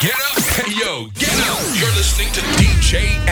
get up, hey yo, get up. You're listening to DJ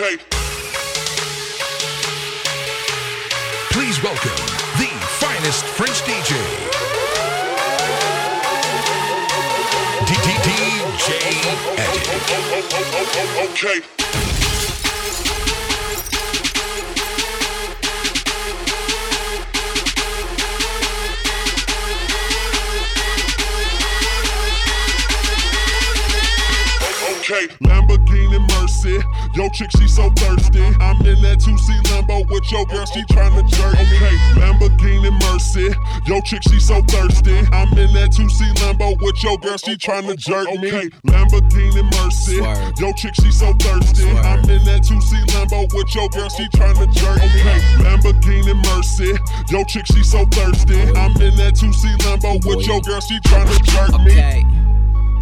Okay. Please welcome the finest French DJ. DJ Eddie. Okay. Okay. Lamborghini Mercy. Yo, chick, she so thirsty. I'm in that 2C Lambo with your girl, she tryna jerk me. Okay. Lamborghini Mercy. Yo, chick, she so thirsty. I'm in that 2C Lambo with your girl, she tryna jerk me. Okay. Lamborghini Mercy. Yo, chick, she so thirsty. I'm in that 2C Lambo with your girl, she tryna jerk me. Okay. Lamborghini Mercy. Yo, chick, she so thirsty. I'm in that 2C Lambo with your girl, she tryna jerk me. Okay.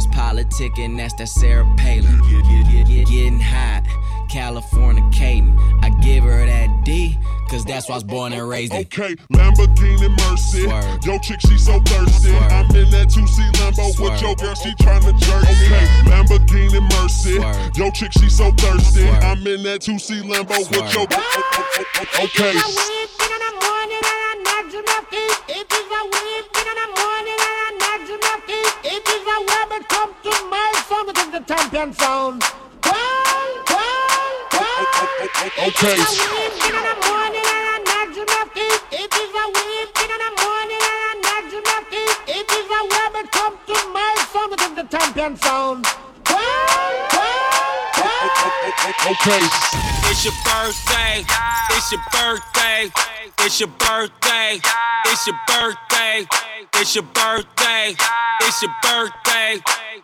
White girls politicking, that's that Sarah Palin. Get- get- get- Getting hot, California Caden. I give her that D, cause that's why I was born and raised in. Okay, Lamborghini Mercy. Swerve. Yo, chick, she so thirsty. Swerve. I'm in that 2C Lambo with Swerve. your girl, she tryna jerk me. Okay, Lamborghini Mercy. Swerve. Yo, chick, she so thirsty. Swerve. I'm in that 2C Lambo with your girl. Okay. to my song it is the champion sound. Well, well, well. Okay. It is a weeping in the morning and a nudging of it. It is a weeping in the morning and a nudging of it. It is a web, it to my song it is the champion sound. Well, well. Okay. It's your birthday. It's your birthday. It's your birthday. It's your birthday. It's your birthday. It's your birthday.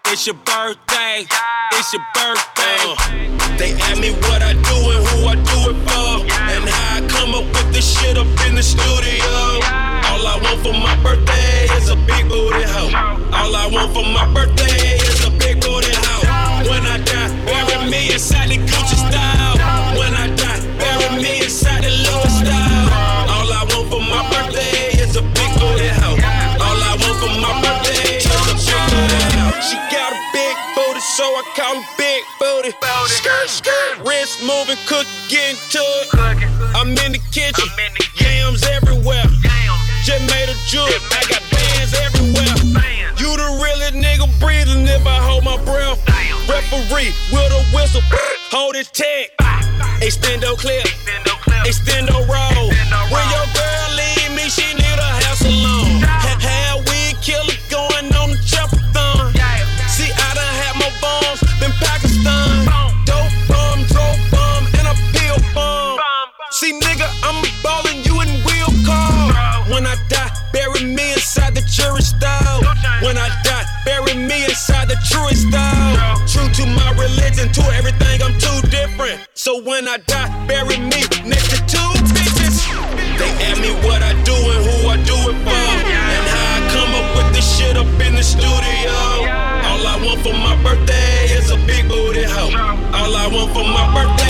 It's your birthday. It's your birthday. Uh, they ask me what I do and who I do it for. And how I come up with this shit up in the studio. All I want for my birthday is a big booty hoe. All I want for my birthday is bury me inside the Gucci style. When I die, bury me inside the Louis style. All I want for my birthday is a big booty hoe. All I want for my birthday is a big booty hoe. She got a big booty, so I call her big booty. Skirt, skirt, wrist moving, cook, getting to it. I'm in the kitchen, yams everywhere. Just made a jewel, I got bands everywhere. Referee with a whistle, hold his tag. Extendo clip, extendo roll. When I die, bury me next to two bitches. They ask me what I do and who I do it for. And how I come up with this shit up in the studio. All I want for my birthday is a big booty hoe. All I want for my birthday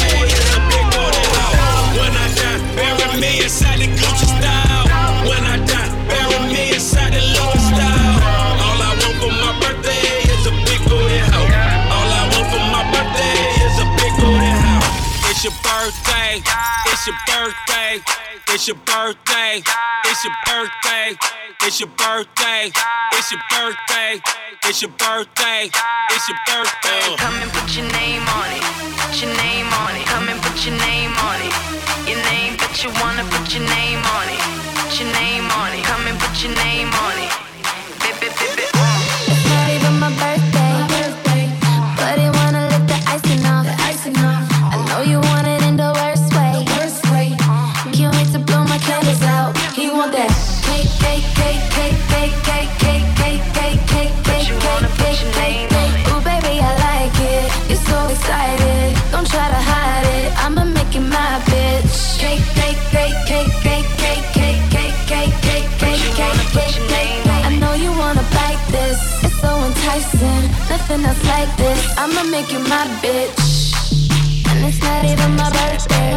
birthday. It's your birthday. It's your birthday. It's your birthday. It's your birthday. It's your birthday. It's your birthday. It's your birthday. Uh. Come and put your name on it. Put your name on it. Come and put your name on it. Your name, but you wanna put your name on it. Nothing else like this. I'ma make you my bitch. And it's not even my birthday.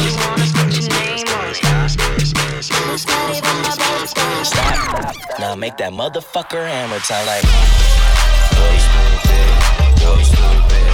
You wanna put your name on it. It's not even my birthday. Stop. Now make that motherfucker hammer time like. Go stupid, go stupid,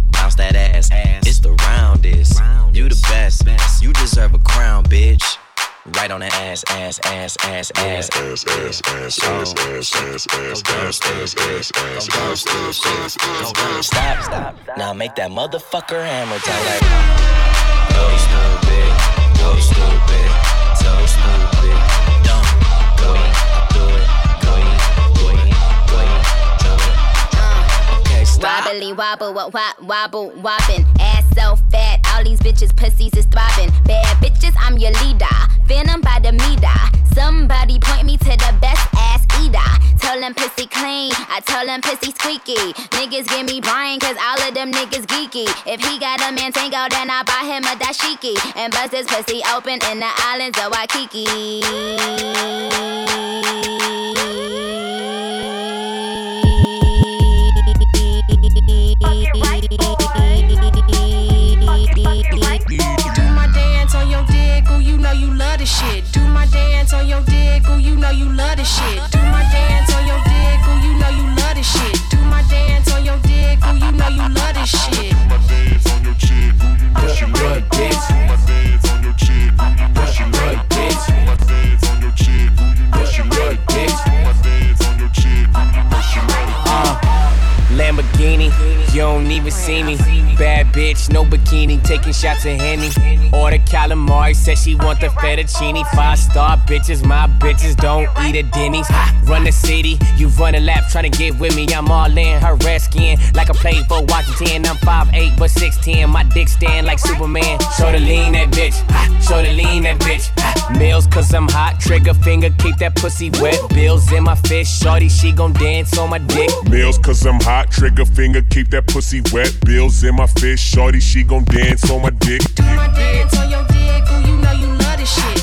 Bounce that ass. It's the roundest. You the best. You deserve a crown, bitch. Right on the ass, ass, ass, ass, ass. Ass, ass, ass, ass, ass, ass, ass, ass, ass, ass, ass, ass, ass, ass, ass. Stop, stop. Now make that motherfucker hammer time like. Go stupid, go stupid, Wobbly wobble, wop, wop, wobble, wobbin'. Ass so fat, all these bitches' pussies is throbbing. Bad bitches, I'm your leader. Venom by the meter. Somebody point me to the best ass eater. Tell them pussy clean, I tell them pussy squeaky. Niggas give me Brian, cause all of them niggas geeky. If he got a man tango, then I buy him a dashiki. And bust his pussy open in the islands of Waikiki. Shit. Do my dance on your dick, ooh, you know you love the shit. Don't even see me. Bad bitch, no bikini, taking shots of Henny. Order calamari, said she want the fettuccine. Five star bitches, my bitches don't eat at Denny's. Run the city, you run a lap trying to get with me. I'm all in her red skin, like I played for Washington. I'm 5'8, but 6'10. My dick stand like Superman. Show the lean that bitch, show the lean that bitch. Meals, cause I'm hot, trigger finger, keep that pussy wet. Bills in my fist, shorty, she gon' dance on my dick. Meals cause I'm hot, trigger finger, keep that pussy wet. Bills in my fist, shorty, she gon' dance on my dick. Do my dance on your dick, ooh, you know you love the shit.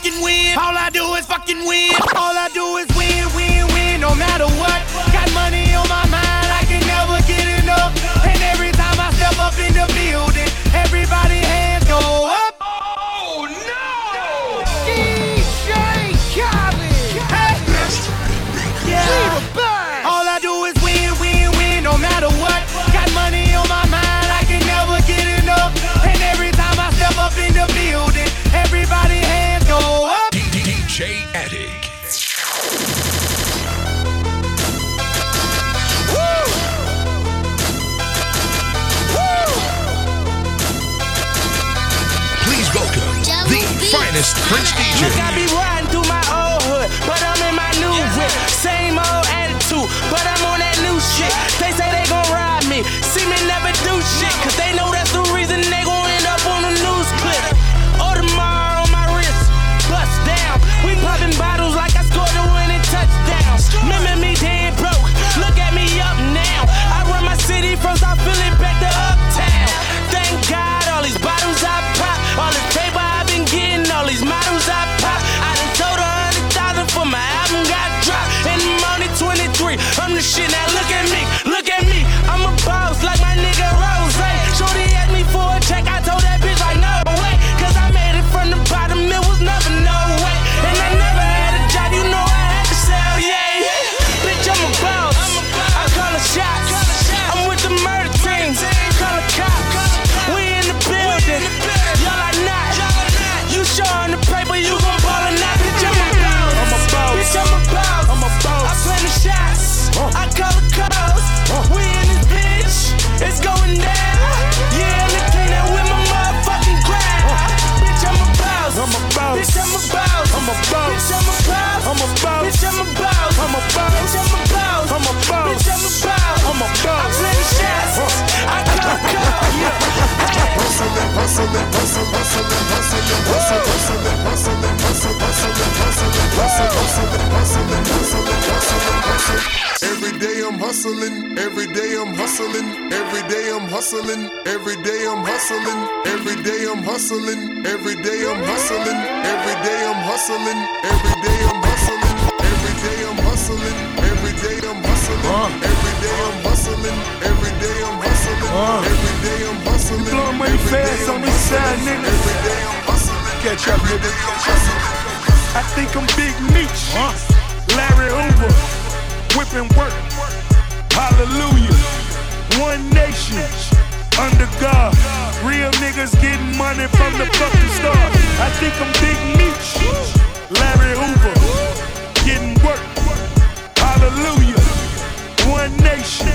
fucking win. All I do is fucking win. All I do is win, win. Prince DJ. Look, I be riding through my old hood, but I'm in my new whip. Same old attitude, but I'm on that new shit. Every day I'm hustling, every day I'm hustling, every day I'm hustling, every day I'm hustling, every day I'm hustling, every day I'm hustling, every day I'm hustling, every day I'm hustling, every day I'm hustling, every day I'm hustling, every day I'm hustling, every day I'm hustling. I think I'm Big Meech. Uh. Larry Hoover. Whipping work. Hallelujah. One nation. Under God. Real niggas getting money from the fucking stars. I think I'm Big Meech. Larry Hoover. Getting work. Hallelujah. One nation.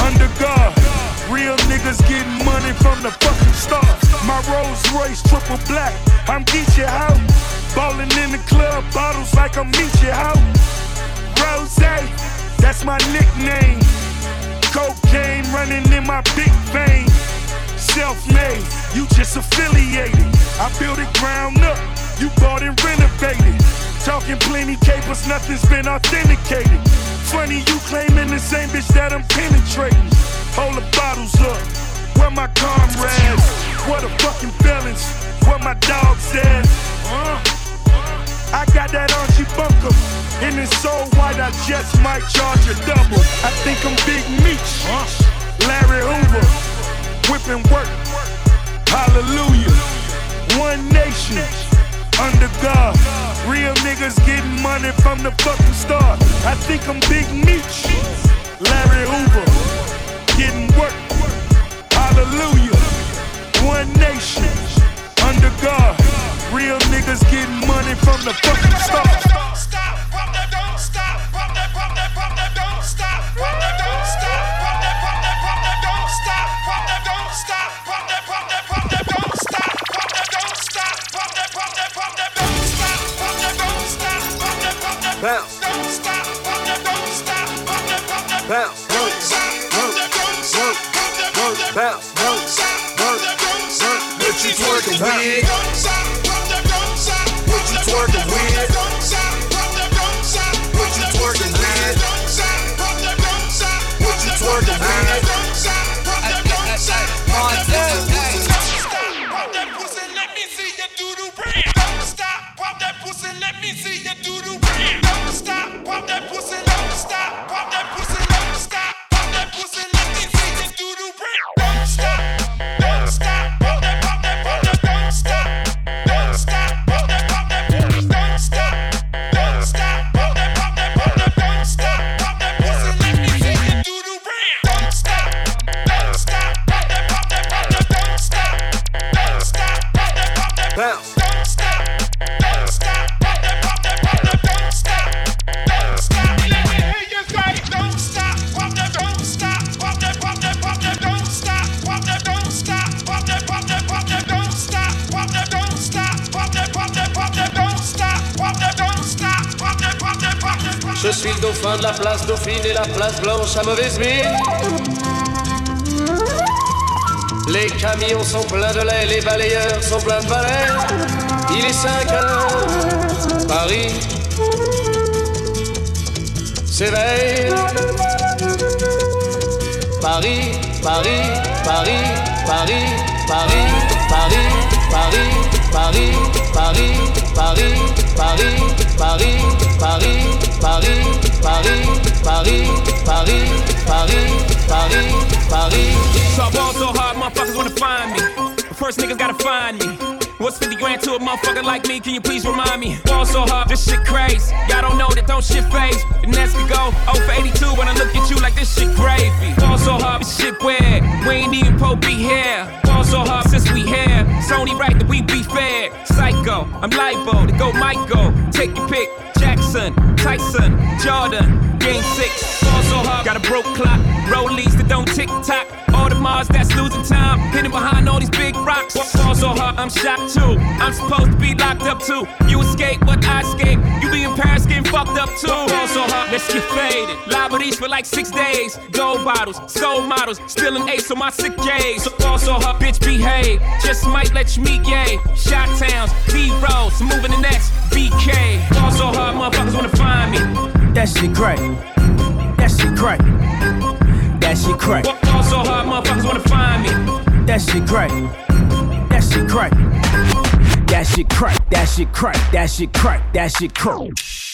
Under God. Real niggas getting money from the fucking start. My Rolls Royce triple black, I'm Geechee out. Ballin' in the club, bottles like I'm Meechee out. Rose, that's my nickname. Cocaine running in my big vein. Self made, you just affiliated. I built it ground up, you bought and renovated. Talking plenty capers, nothing's been authenticated. Funny, you claiming the same bitch that I'm penetrating. Hold the bottles up. Where my comrades? What a fucking balance. Where my dogs at? Uh, uh, I got that Archie Bunker. And it's so white, I just might charge a double. I think I'm Big Meech. Larry Hoover. Whipping work. Hallelujah. One nation under God. Real niggas getting money from the fucking start. I think I'm Big Meech, Larry Hoover. Getting work. Hallelujah. One nation under God. Real niggas getting money from the fucking stars. Bounce. Bounce bounce, bounce, bounce, bounce. What you twerking with? What you twerking with? What you twerking with? What you twerking with? Let me see you do the Stop, pop that pussy. fine et la place blanche à mauvaise mine. Les camions sont pleins de lait, les balayeurs sont pleins de balais. Il est 5 heures, Paris s'éveille. Paris, Paris, Paris, Paris, Paris, Paris, Paris, Paris, Paris, Paris, Paris, Paris, Paris, Paris. Paris, Paris, Paris, Paris, Paris, Paris. So I ball so hard, motherfuckers wanna find me. First niggas gotta find me. What's 50 grand to a motherfucker like me? Can you please remind me? Ball so hard, this shit crazy. Y'all don't know that don't shit phase. And that's we go 0 for 82 when I look at you like this shit gravy. Ball so hard, this shit weird. We ain't even pro be here. Ball so hard since we here. It's only right that we be fair. Psycho, I'm libo to go Michael. Take your pick. Jackson, Tyson, Jordan, game six. Ball so hard, got a broke clock. Rollies that don't tick tock. Audemars that's losing time, hidden behind all these big rocks. Ball so hard, I'm shot too. I'm supposed to be locked up too. You escape like six days. Gold bottles, soul models, still an ace on my sick days. So also her bitch behave. Just might let you meet gay. Shot towns, B rolls, moving the next BK. Also her motherfuckers wanna find me. That shit crack. That shit crack. That shit crack. Also her motherfuckers wanna find me. That shit crack. That shit crack. That shit crack. That shit crack. That shit crack. That shit crack. That shit crack.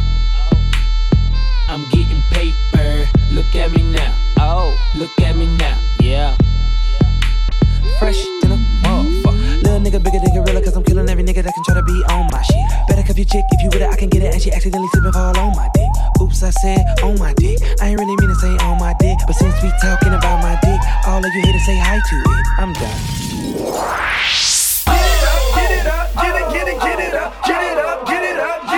I'm getting paper. Look at me now. Oh, look at me now. Yeah. Fresh than a motherfucker. Little nigga bigger than gorilla, cause I'm killing every nigga that can try to be on my shit. Better cuff your chick if you with it, I can get it. And she accidentally slipping fall on my dick. Oops, I said on my dick. I ain't really mean to say on my dick, but since we talking about my dick, all of you here to say hi to it. I'm done. Get it up, get it up, get it, get it, get it up, get it up, get it up.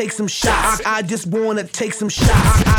take some shots. I, just wanna take some shots.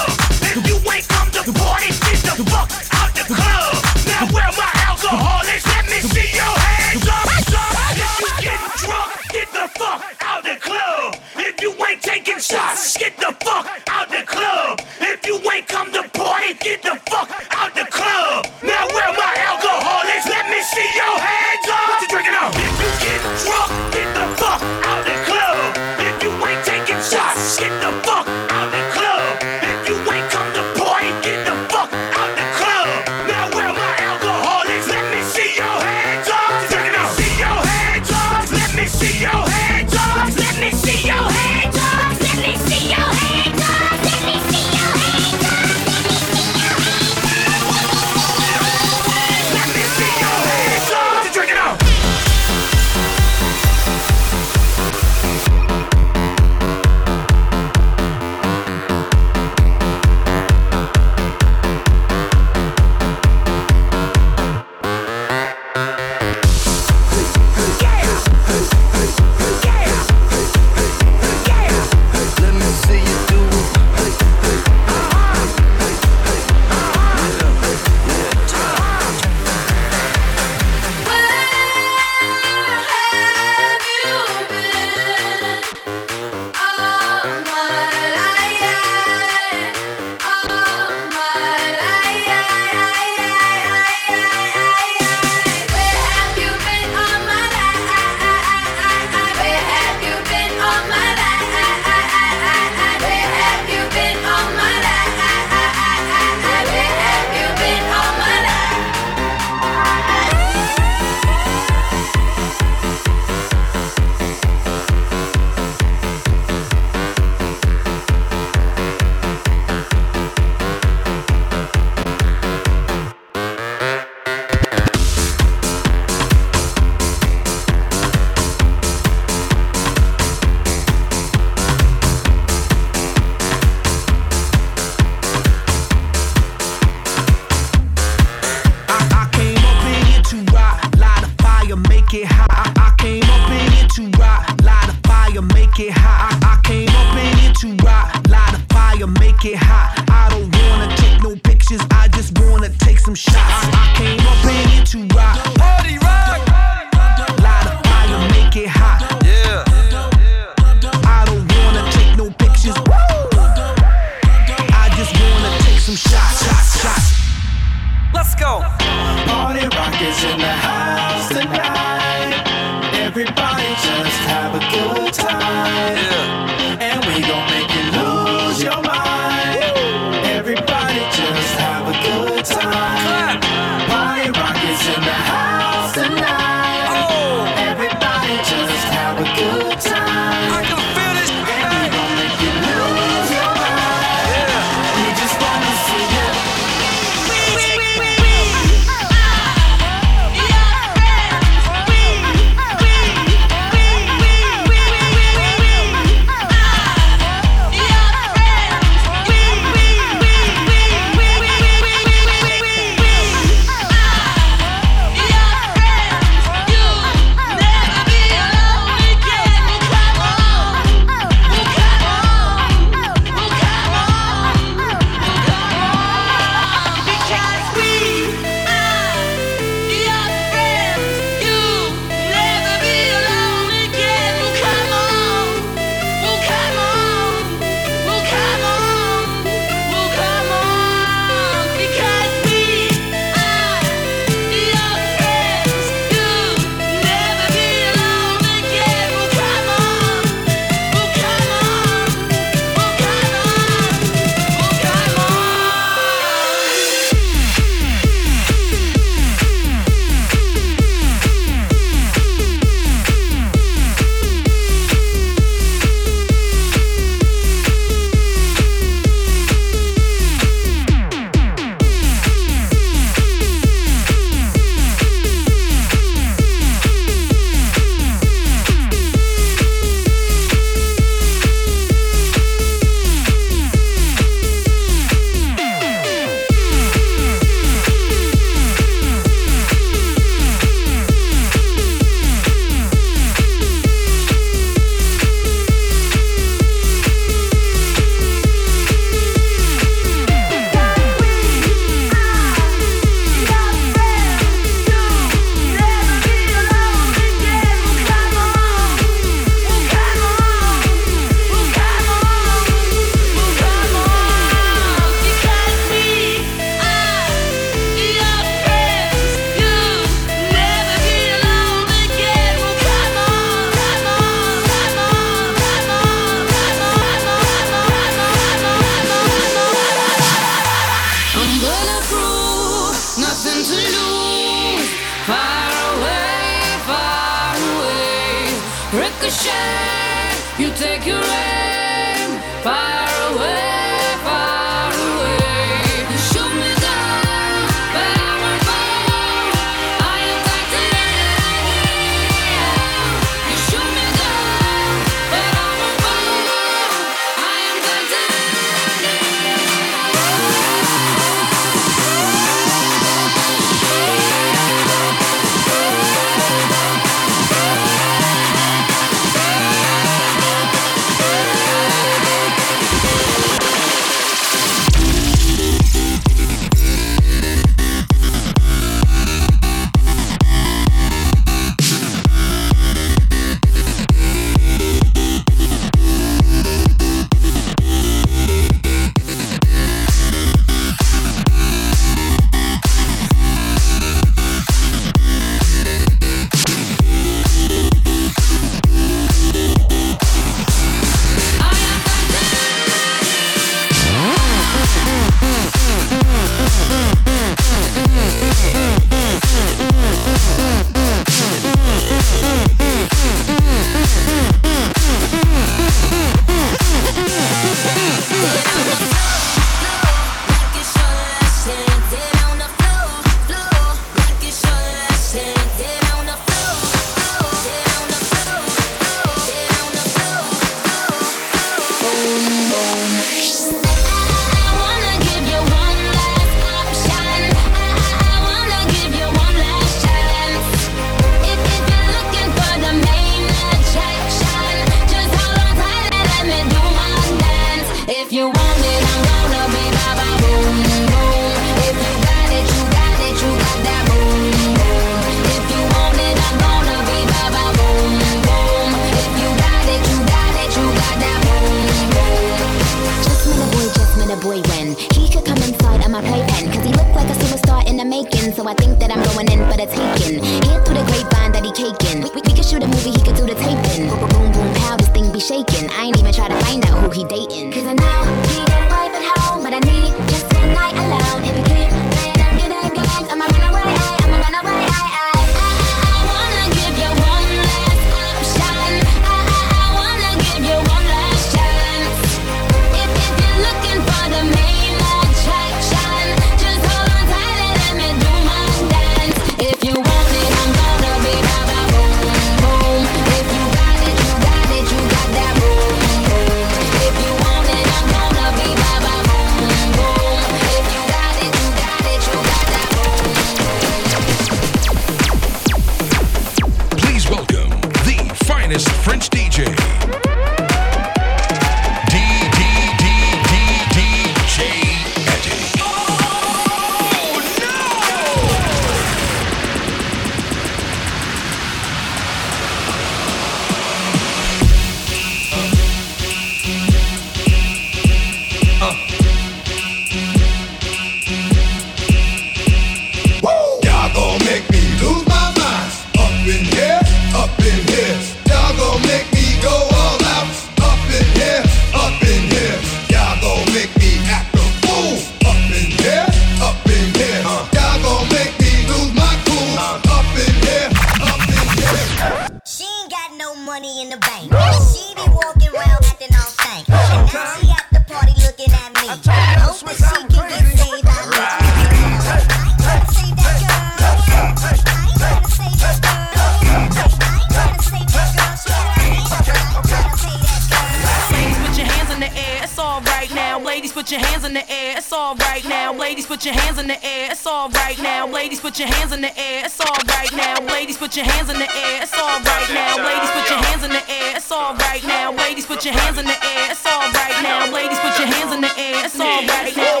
put your hands in the air. It's all right now. Ladies, put your hands in the air. It's all right now. Ladies, put your hands in the air. It's all right now.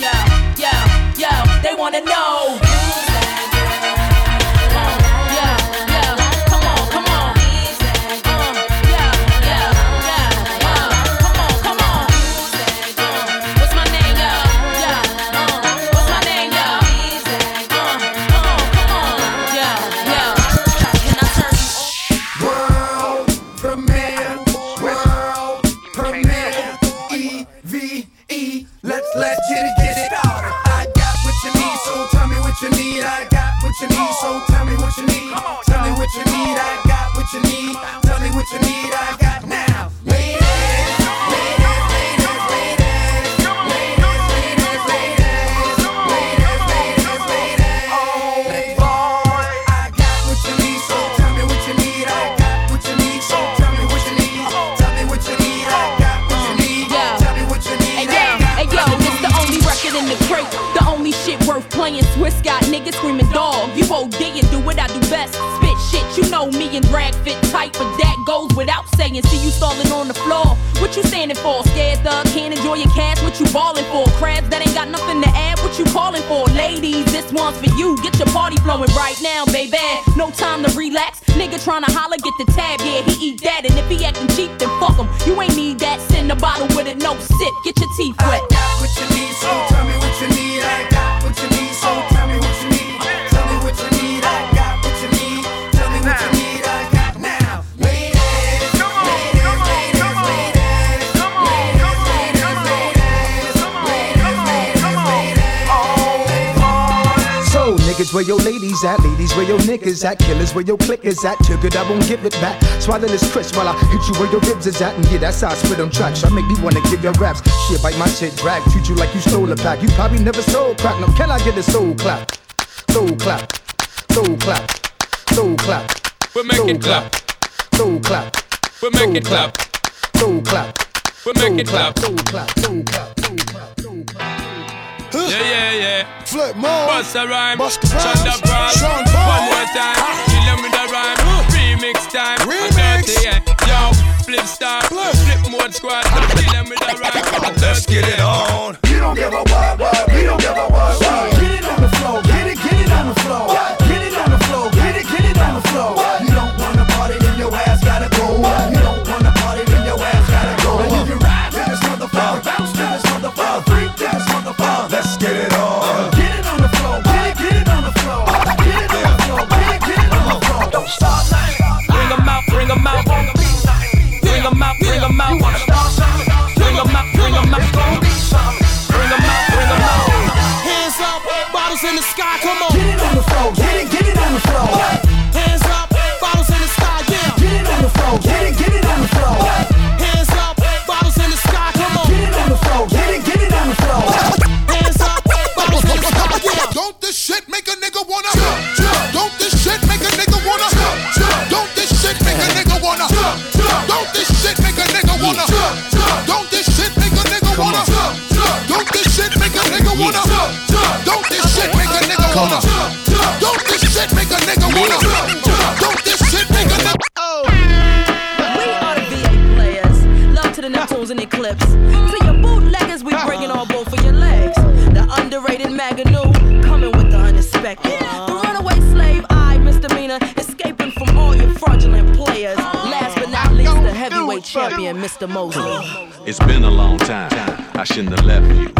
Yo, yo, yo, they wanna know. You standing for? Scared thug, can't enjoy your cash. What you balling for? Crabs that ain't got nothing to add. What you callin' for? Ladies, this one's for you. Get your party flowin' right now, baby. No time to relax. Nigga tryna holler, get the tab. Yeah, he eat that. And if he actin' cheap, then fuck him. You ain't need that. Send a bottle with it, no sip. Get your teeth wet. what you need, so tell me what you need. I niggas, where your ladies at? Ladies, where your niggas at? Killers, where your click is at? Took it, I won't give it back. Swallow this crisp while I hit you where your ribs is at. And yeah, that's how I spit on tracks. I make me wanna give your raps. Shit, bite my shit, drag. Treat you like you stole a pack. You probably never sold crack. No, can I get a soul clap? Soul clap. Soul clap. Soul clap. We make it clap. Soul clap. We make it clap. Soul clap. We make it clap. Soul clap. Soul clap. Yeah, yeah, yeah. Flip more. Bust a rhyme. Bust the Shut rhymes. up, rhyme. Sean One more time. Kill them with a rhyme. Remix time. Remix. Dirty, yeah. Yo, flip star. Flip mode squad. Kill them with a rhyme. Let's get it on. You don't give a what, what, we don't give a what, what. Get it on the floor, get it, get it on the floor. Get it on the floor, get it, get it on the floor. You don't wanna party, then your ass gotta go. You don't wanna party, then your ass gotta go. And if you ride to this motherfucker, bounce to this motherfucker, freak to motherfucker. Let's get it on. Uh, get it on the floor, get it, get it on the floor. Uh, get it on the floor, get it, get it on the floor. Don't stop nothing. Bring 'em out, bring 'em out. Bring 'em out, bring 'em out. Bring out, bring 'em out. Bring 'em out, bring 'em out. Hands up, bottles in the sky, come on. Don't this shit make a nigga wanna Mr. Mosley. It's been a long time. I shouldn't have left you.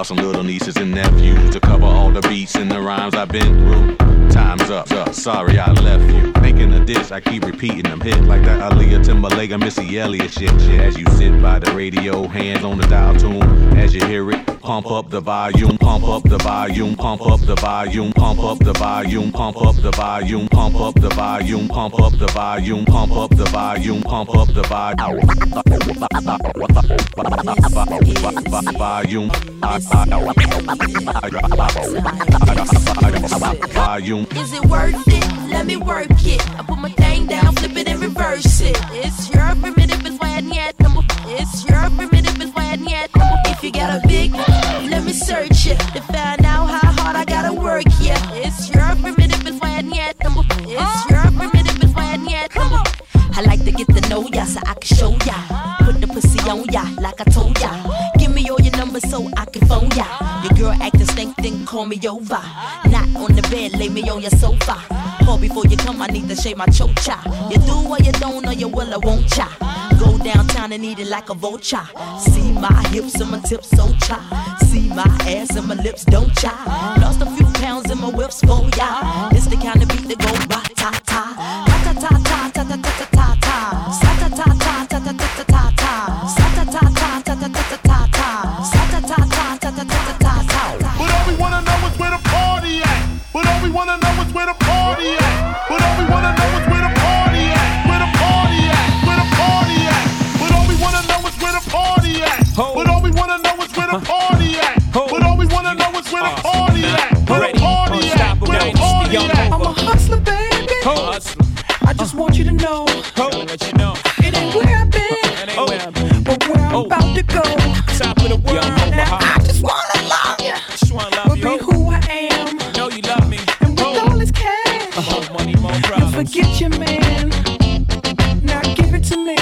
Without some little nieces and nephews to cover all the beats and the rhymes I've been through. Time's up. up. Sorry I left you. Making a dish, I keep repeating them hits like that Aaliyah Timberlake Missy Elliott shit. shit. As you sit by the radio, hands on the dial tune. As you hear it, pump up the volume, pump up the volume, pump up the volume, pump up the volume, pump up the volume, pump up the volume, pump up the volume, pump up the volume, pump up the volume. Volume. Is it worth it? Let me work it. I put my thing down, flip it and reverse it. It's your primitive, it's why I need number. It's your primitive, it's why I need number. If you got a big, let me search it to find out how hard I gotta work. Yeah, it's your primitive, it's why I need number. It's your primitive, it's why I need number. I like to get to know ya so I can show ya. Put the pussy on ya like I told ya. Give me all your numbers so I phone ya. Your girl acting stink, then call me over. Not on the bed, lay me on your sofa. Call before you come, I need to shave my chocha. You do or you don't, or you will or won't cha. Go downtown and eat it like a vulture. See my hips and my tips so cha. See my ass and my lips don't cha. Lost a few pounds in my whips oh for ya. This the kind of beat that go ba ta ta to go. top of the world. Now, I just wanna love you. Just wanna love But you. be who I am. Know you love me. And with all this cash, uh-huh. More money, more you problems. forget your man. Now give it to me.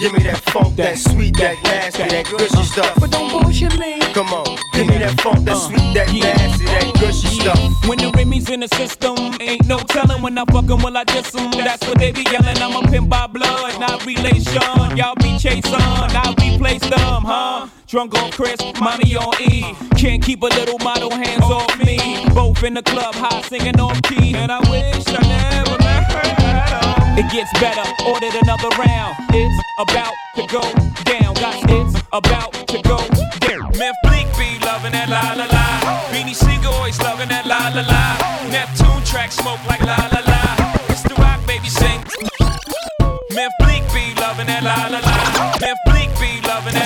Give me that funk, that sweet, that nasty, that gushy uh-huh. stuff. But don't bullshit me. Come on, give me that funk, that uh, sweet, that nasty, that gushy stuff. When the Remy's in the system, ain't no telling when I fuck 'em, will I diss 'em? That's what they be yelling. I'm a pimp by blood, not relation. Y'all be chasing, I replace them, huh? Drunk on Chris, mommy on E. Can't keep a little model hands off me. Both in the club, high singing on key. And I wish I never met her. It gets better, ordered another round. It's about to go down, guys. It's about to go down. Meth Bleek be loving that la la la. Beanie Sigel always loving that la la la. Neptune track smoke like la la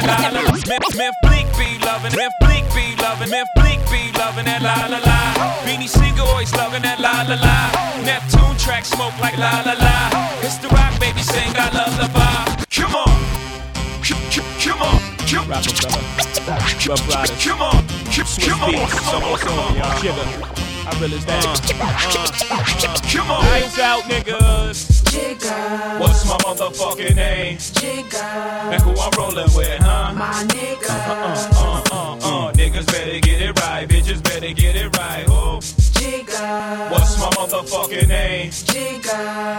Meth Bleek be loving. Meth Bleek be loving. Meth Bleek be loving that la la la. Beanie Sigel always loving that la la la. Neptune track smoke like la la la. It's the rock, baby, sing I love the bar. Come on, come, come, come on, come, Rough Riders. Come on, come, come on, come on, come on, Sugar. I really uh, that. Uh, come on, lights out, niggas. What's my motherfucking name? Jigga. And who I'm rolling with, huh? My nigga. Uh, Uh, uh, uh, uh. Niggas better get it right, bitches better get it right. Jigga. what's my motherfucking name? Jigga.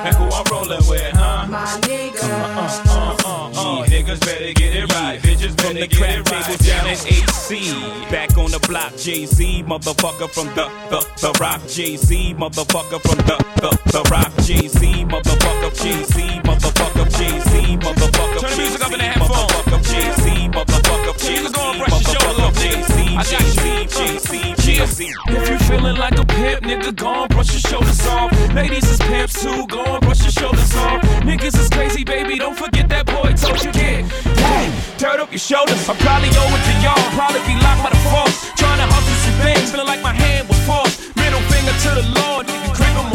And who I'm rolling with, huh? My nigga. Uh, uh, uh, uh. uh. Niggas better get it right, bitches better From the get crap it right. tables down in AC. Back on the block, Jay Z, motherfucker from the, the, the rock. Jay Z, motherfucker from the, the, the rock. Jay Z, motherfucker, Jay Z, motherfucker, Jay Z, motherfucker. Turn the music up in the headphones. Motherfucker, Jay Z, motherfucker, Jay Niggas Z, gonna brush your shoulders off, Jay nigga. Z, I got you. Jay Z, If you feeling like a pimp, nigga, go on, brush your shoulders off. Ladies is pimps too, go on, brush your shoulders off. Niggas is crazy, baby, don't forget that boy told you get. Hey, turn up your shoulders. I'm probably over to y'all, probably be locked by the force. Trying to hustle some things, feeling like my hand was forced. Middle finger to the Lord, nigga, creep 'em.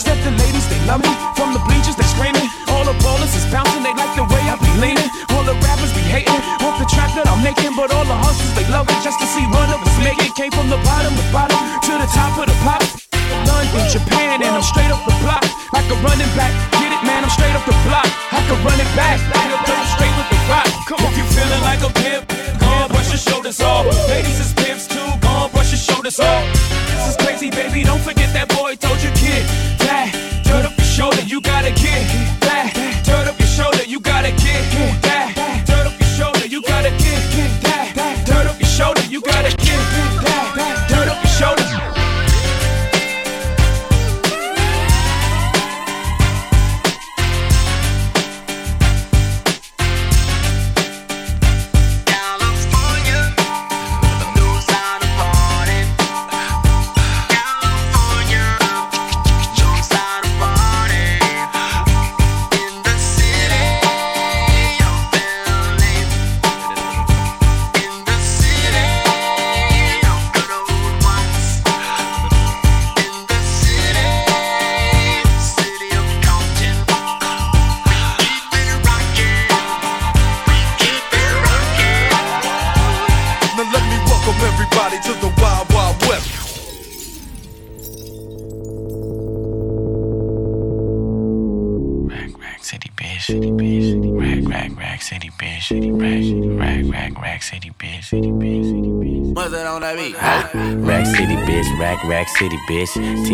Step the ladies, they love me. From the bleachers, they screaming. All the ballers is bouncing, they like the way I be leaning. All the rappers be hating off the track that I'm making, but all the hustlers they love it just to see one of us make it. Came from city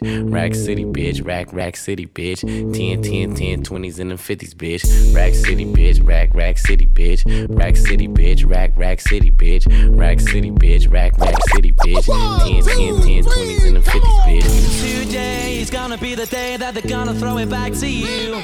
Rack City, bitch. Rack, rack city, bitch. 10, 10, 10, 20s and the 50s, bitch. Rack City, bitch. Rack, rack city, bitch. Rack City, bitch. Rack, rack city, bitch. Rack City, bitch. Rack, rack city, bitch. 10, 10, 10, 20s and the 50s, bitch. Today is gonna be the day that they're gonna throw it back to you.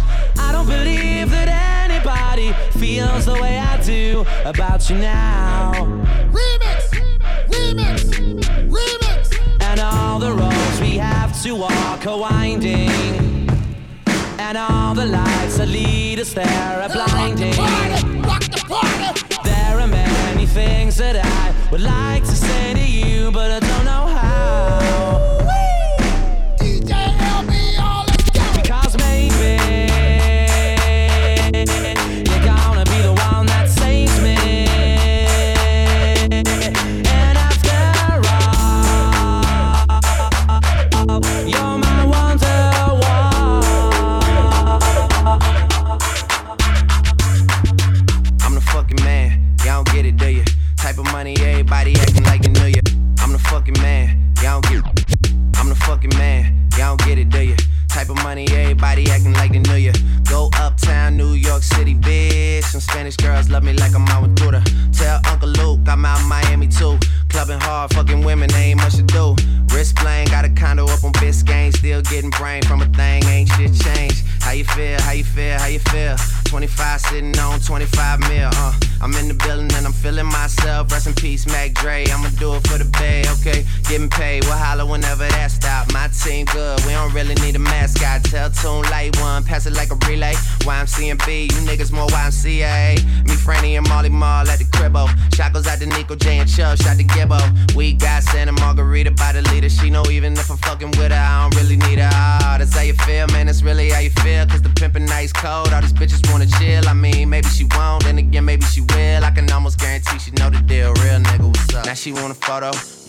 I don't believe that anybody feels the way I do about you now. Remix, remix, remix. And all the roads we have to walk are winding. And all the lights that lead us there are blinding. Party, rock the party. There are many things that I would like to say to you, but I don't You niggas more YMCA. Me, Franny, and Mally Mall at the cribbo. Shot goes out to Nico J and Chubb, shot to Gibbo. We got Santa Margherita by the leader. She know even if I'm fucking with her, I don't really need her. Ah, that's how you feel, man. That's really how you feel. Cause the pimpin' nice cold. All these bitches wanna chill. I mean, maybe she won't, then again, maybe she will. I can almost guarantee she know the deal. Real nigga, what's up? Now she want a photo.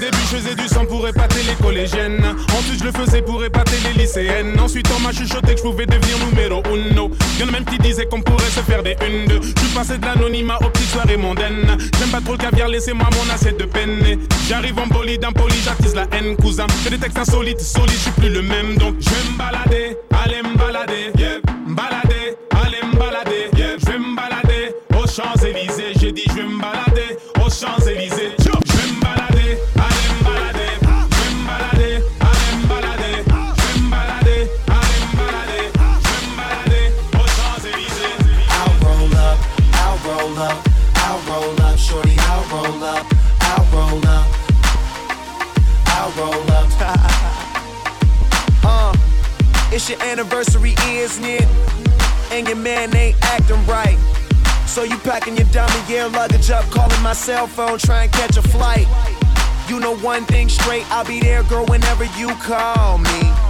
début, je faisais du sang pour épater les collégiennes. Ensuite, je le faisais pour épater les lycéennes. Ensuite, on m'a chuchoté que je pouvais devenir numéro uno. Y'en a même qui disaient qu'on pourrait se faire des une, deux. Je suis de l'anonymat aux petites soirées mondaines. J'aime pas trop le caviar, laissez-moi mon assiette de peine. J'arrive en bolide, impoli, j'attise la haine, cousin. Fais des textes insolites, solides, je suis plus le même. Donc, je vais me balader, aller me balader, yeah. Balader, aller me balader, yeah. Je vais me balader aux Champs-Élysées. J'ai dit, je vais me balader aux Champs-Élysées. It's your anniversary, isn't it? And your man ain't acting right. So you packing your dummy gear luggage up, calling my cell phone, trying to catch a flight. You know one thing straight, I'll be there, girl, whenever you call me.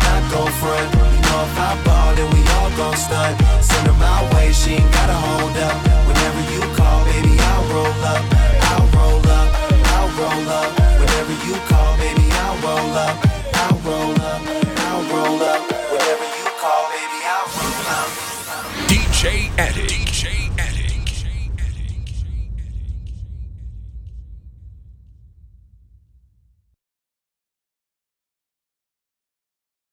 gon' front. You know if I ball, then we all gon' stunt. Send her my way, she ain't gotta hold up. Whenever you call, baby, I'll roll up. I'll roll up, I'll roll up. Whenever you call, baby, I'll roll up. I'll roll up, I'll roll up. Whenever you call, baby, I'll roll up. DJ Attic.